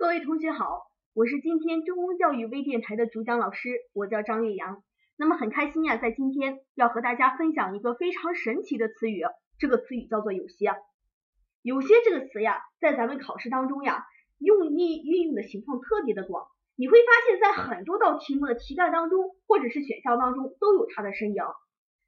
各位同学好，我是今天中公教育微电台的主讲老师，我叫张月阳。那么很开心呀，在今天要和大家分享一个非常神奇的词语，这个词语叫做“有些”。有些这个词呀，在咱们考试当中呀，用意运用的情况特别的广。你会发现在很多道题目的题干当中，或者是选项当中都有它的身影。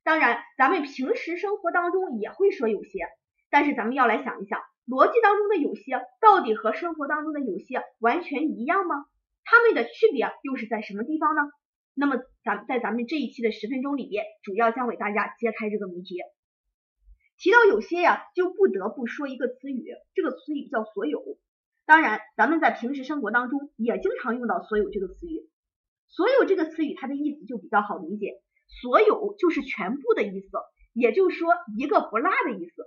当然，咱们平时生活当中也会说有些，但是咱们要来想一想。逻辑当中的有些到底和生活当中的有些完全一样吗？它们的区别又是在什么地方呢？那么咱在咱们这一期的十分钟里边，主要将为大家揭开这个谜题。提到有些呀，就不得不说一个词语，这个词语叫所有。当然，咱们在平时生活当中也经常用到所有这个词语。所有这个词语它的意思就比较好理解，所有就是全部的意思，也就是说一个不落的意思。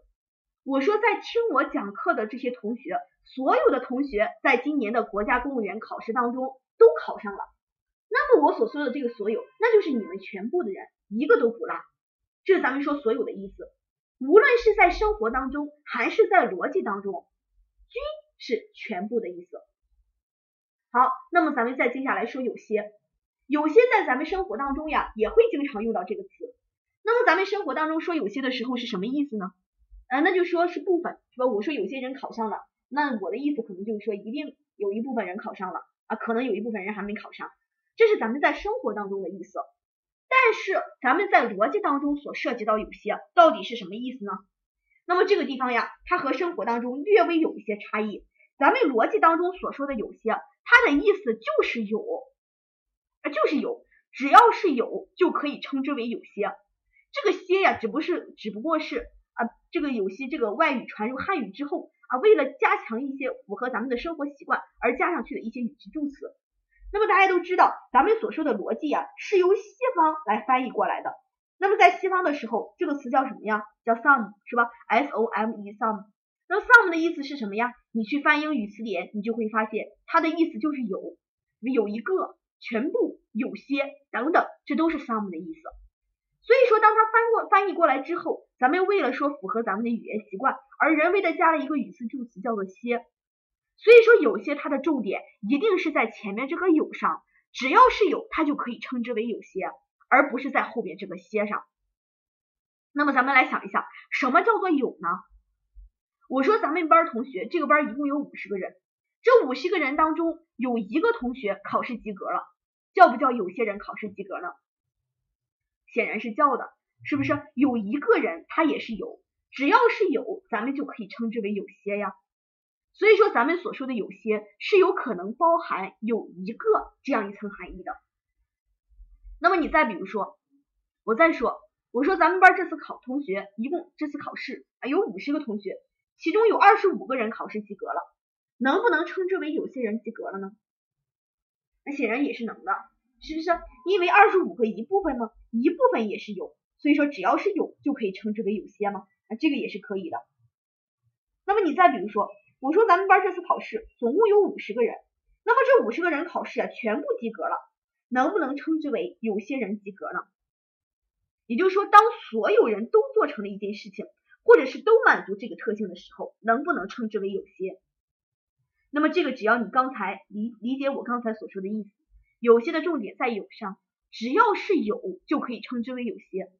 我说，在听我讲课的这些同学，所有的同学在今年的国家公务员考试当中都考上了。那么我所说的这个所有，那就是你们全部的人，一个都不落。这是咱们说所有的意思。无论是在生活当中，还是在逻辑当中，均是全部的意思。好，那么咱们再接下来说有些，有些在咱们生活当中呀，也会经常用到这个词。那么咱们生活当中说有些的时候是什么意思呢？啊，那就说是部分，是吧？我说有些人考上了，那我的意思可能就是说，一定有一部分人考上了啊，可能有一部分人还没考上，这是咱们在生活当中的意思。但是咱们在逻辑当中所涉及到有些到底是什么意思呢？那么这个地方呀，它和生活当中略微有一些差异。咱们逻辑当中所说的有些，它的意思就是有，啊，就是有，只要是有就可以称之为有些。这个些呀，只不是，只不过是。啊，这个有些这个外语传入汉语之后啊，为了加强一些符合咱们的生活习惯而加上去的一些语气助词。那么大家都知道，咱们所说的逻辑啊，是由西方来翻译过来的。那么在西方的时候，这个词叫什么呀？叫 some 是吧？S O M E some。那 some 的意思是什么呀？你去翻英语词典，你就会发现它的意思就是有，有一个、全部、有些等等，这都是 some 的意思。所以说，当它翻过翻译过来之后，咱们为了说符合咱们的语言习惯，而人为的加了一个语词助词叫做些。所以说，有些它的重点一定是在前面这个有上，只要是有，它就可以称之为有些，而不是在后边这个些上。那么咱们来想一想，什么叫做有呢？我说咱们班同学，这个班一共有五十个人，这五十个人当中有一个同学考试及格了，叫不叫有些人考试及格呢？显然是叫的，是不是有一个人他也是有，只要是有，咱们就可以称之为有些呀。所以说咱们所说的有些是有可能包含有一个这样一层含义的。那么你再比如说，我再说，我说咱们班这次考同学一共这次考试啊有五十个同学，其中有二十五个人考试及格了，能不能称之为有些人及格了呢？那显然也是能的。是不是？因为二十五个一部分呢，一部分也是有，所以说只要是有就可以称之为有些嘛，啊，这个也是可以的。那么你再比如说，我说咱们班这次考试总共有五十个人，那么这五十个人考试啊全部及格了，能不能称之为有些人及格呢？也就是说，当所有人都做成了一件事情，或者是都满足这个特性的时候，能不能称之为有些？那么这个只要你刚才理理解我刚才所说的意思。有些的重点在有上，只要是有就可以称之为有些。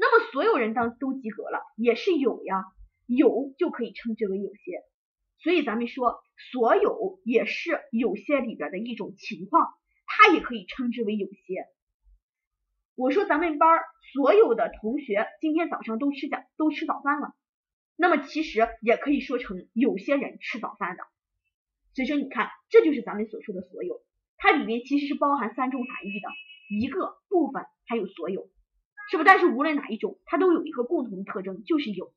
那么所有人当都及格了，也是有呀，有就可以称之为有些。所以咱们说，所有也是有些里边的一种情况，它也可以称之为有些。我说咱们班所有的同学今天早上都吃早都吃早饭了，那么其实也可以说成有些人吃早饭的。所以说你看，这就是咱们所说的所有。它里面其实是包含三种含义的，一个部分还有所有，是不？但是无论哪一种，它都有一个共同的特征，就是有。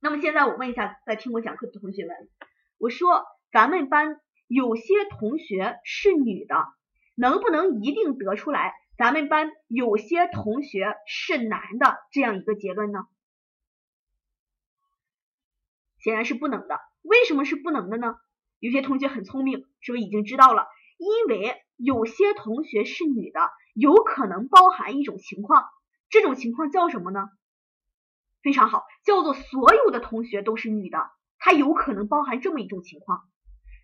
那么现在我问一下在听我讲课的同学们，我说咱们班有些同学是女的，能不能一定得出来咱们班有些同学是男的这样一个结论呢？显然是不能的。为什么是不能的呢？有些同学很聪明，是不是已经知道了？因为有些同学是女的，有可能包含一种情况，这种情况叫什么呢？非常好，叫做所有的同学都是女的，它有可能包含这么一种情况。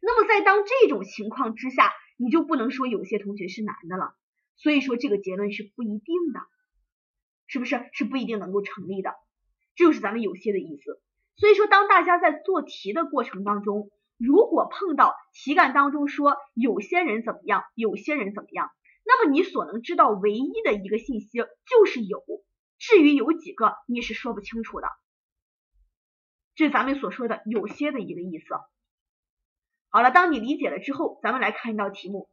那么在当这种情况之下，你就不能说有些同学是男的了。所以说这个结论是不一定的，是不是？是不一定能够成立的。这就是咱们有些的意思。所以说，当大家在做题的过程当中，如果碰到题干当中说有些人怎么样，有些人怎么样，那么你所能知道唯一的一个信息就是有，至于有几个你是说不清楚的。这是咱们所说的有些的一个意思。好了，当你理解了之后，咱们来看一道题目。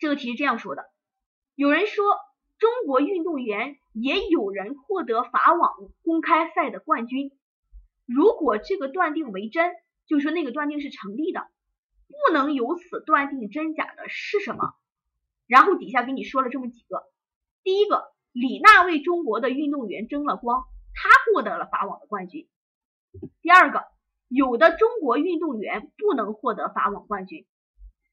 这个题是这样说的：有人说中国运动员也有人获得法网公开赛的冠军。如果这个断定为真，就是说那个断定是成立的，不能由此断定真假的是什么？然后底下给你说了这么几个：第一个，李娜为中国的运动员争了光，她获得了法网的冠军；第二个，有的中国运动员不能获得法网冠军；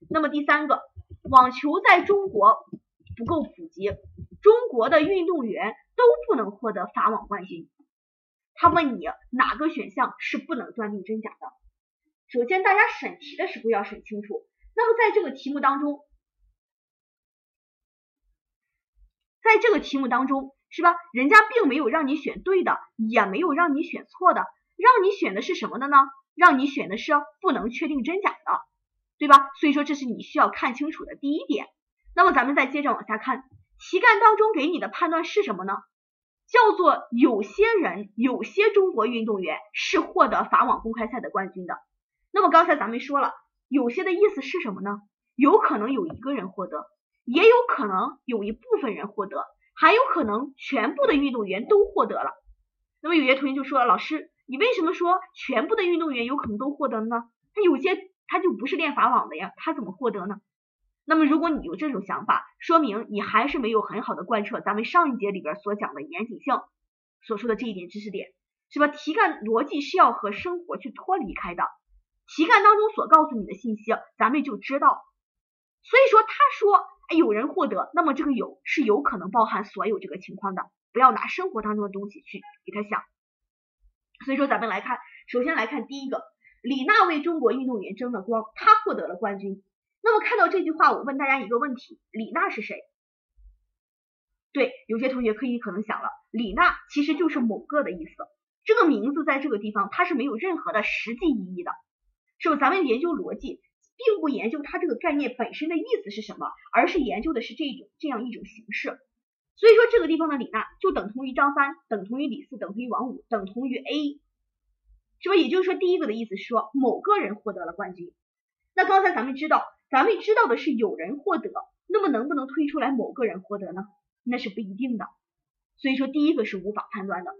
那么第三个，网球在中国不够普及，中国的运动员都不能获得法网冠军。他问你哪个选项是不能断定真假的？首先，大家审题的时候要审清楚。那么，在这个题目当中，在这个题目当中，是吧？人家并没有让你选对的，也没有让你选错的，让你选的是什么的呢？让你选的是不能确定真假的，对吧？所以说，这是你需要看清楚的第一点。那么，咱们再接着往下看，题干当中给你的判断是什么呢？叫做有些人，有些中国运动员是获得法网公开赛的冠军的。那么刚才咱们说了，有些的意思是什么呢？有可能有一个人获得，也有可能有一部分人获得，还有可能全部的运动员都获得了。那么有些同学就说，老师，你为什么说全部的运动员有可能都获得呢？他有些他就不是练法网的呀，他怎么获得呢？那么，如果你有这种想法，说明你还是没有很好的贯彻咱们上一节里边所讲的严谨性所说的这一点知识点，是吧？题干逻辑是要和生活去脱离开的，题干当中所告诉你的信息，咱们就知道。所以说，他说，哎有人获得，那么这个有是有可能包含所有这个情况的，不要拿生活当中的东西去给他想。所以说，咱们来看，首先来看第一个，李娜为中国运动员争了光，她获得了冠军。那么看到这句话，我问大家一个问题：李娜是谁？对，有些同学可以可能想了，李娜其实就是某个的意思。这个名字在这个地方它是没有任何的实际意义的，是不？咱们研究逻辑，并不研究它这个概念本身的意思是什么，而是研究的是这种这样一种形式。所以说这个地方的李娜就等同于张三，等同于李四，等同于王五，等同于 A，是吧？也就是说，第一个的意思是说某个人获得了冠军。那刚才咱们知道。咱们知道的是有人获得，那么能不能推出来某个人获得呢？那是不一定的。所以说第一个是无法判断的。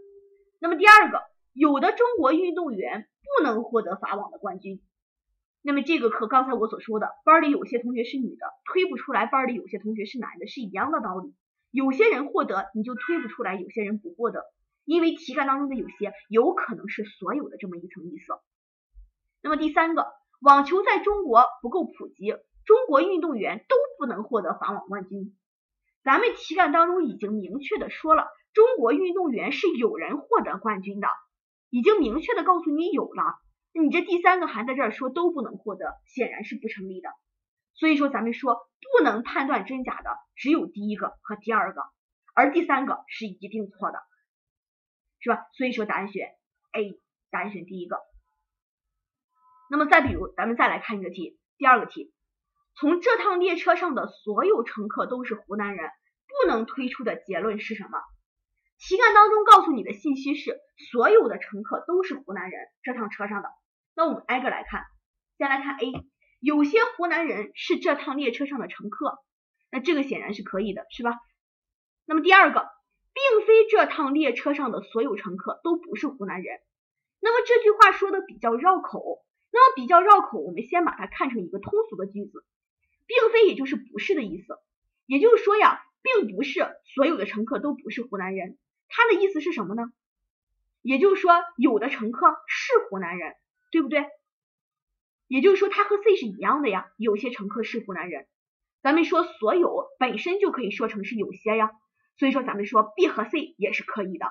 那么第二个，有的中国运动员不能获得法网的冠军。那么这个和刚才我所说的班里有些同学是女的，推不出来班里有些同学是男的是一样的道理。有些人获得，你就推不出来有些人不获得，因为题干当中的有些有可能是所有的这么一层意思。那么第三个。网球在中国不够普及，中国运动员都不能获得法网冠军。咱们题干当中已经明确的说了，中国运动员是有人获得冠军的，已经明确的告诉你有了。你这第三个还在这儿说都不能获得，显然是不成立的。所以说咱们说不能判断真假的只有第一个和第二个，而第三个是一定错的，是吧？所以说答案选 A，答案选第一个。那么再比如，咱们再来看一个题，第二个题，从这趟列车上的所有乘客都是湖南人，不能推出的结论是什么？题干当中告诉你的信息是所有的乘客都是湖南人，这趟车上的。那我们挨个来看，先来看 A，有些湖南人是这趟列车上的乘客，那这个显然是可以的，是吧？那么第二个，并非这趟列车上的所有乘客都不是湖南人，那么这句话说的比较绕口。那么比较绕口，我们先把它看成一个通俗的句子，并非也就是不是的意思。也就是说呀，并不是所有的乘客都不是湖南人。它的意思是什么呢？也就是说，有的乘客是湖南人，对不对？也就是说，它和 C 是一样的呀。有些乘客是湖南人。咱们说所有本身就可以说成是有些呀，所以说咱们说 B 和 C 也是可以的。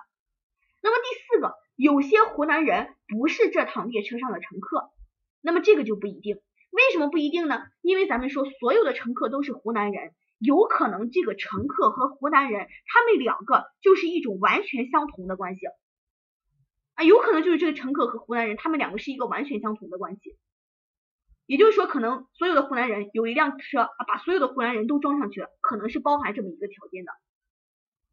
那么第四个，有些湖南人不是这趟列车上的乘客。那么这个就不一定，为什么不一定呢？因为咱们说所有的乘客都是湖南人，有可能这个乘客和湖南人他们两个就是一种完全相同的关系啊，有可能就是这个乘客和湖南人他们两个是一个完全相同的关系。也就是说，可能所有的湖南人有一辆车啊，把所有的湖南人都装上去了，可能是包含这么一个条件的。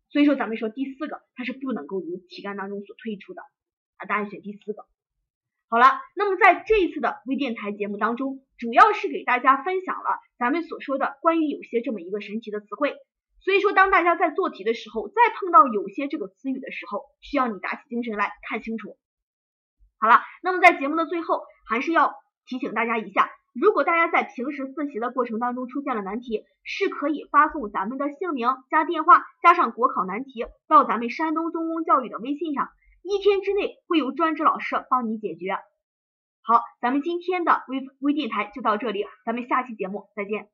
所以说，咱们说第四个，它是不能够由题干当中所推出的啊，答案选第四个。好了，那么在这一次的微电台节目当中，主要是给大家分享了咱们所说的关于有些这么一个神奇的词汇。所以说，当大家在做题的时候，再碰到有些这个词语的时候，需要你打起精神来看清楚。好了，那么在节目的最后，还是要。提醒大家一下，如果大家在平时自习的过程当中出现了难题，是可以发送咱们的姓名加电话加上国考难题到咱们山东中公教育的微信上，一天之内会有专职老师帮你解决。好，咱们今天的微微电台就到这里，咱们下期节目再见。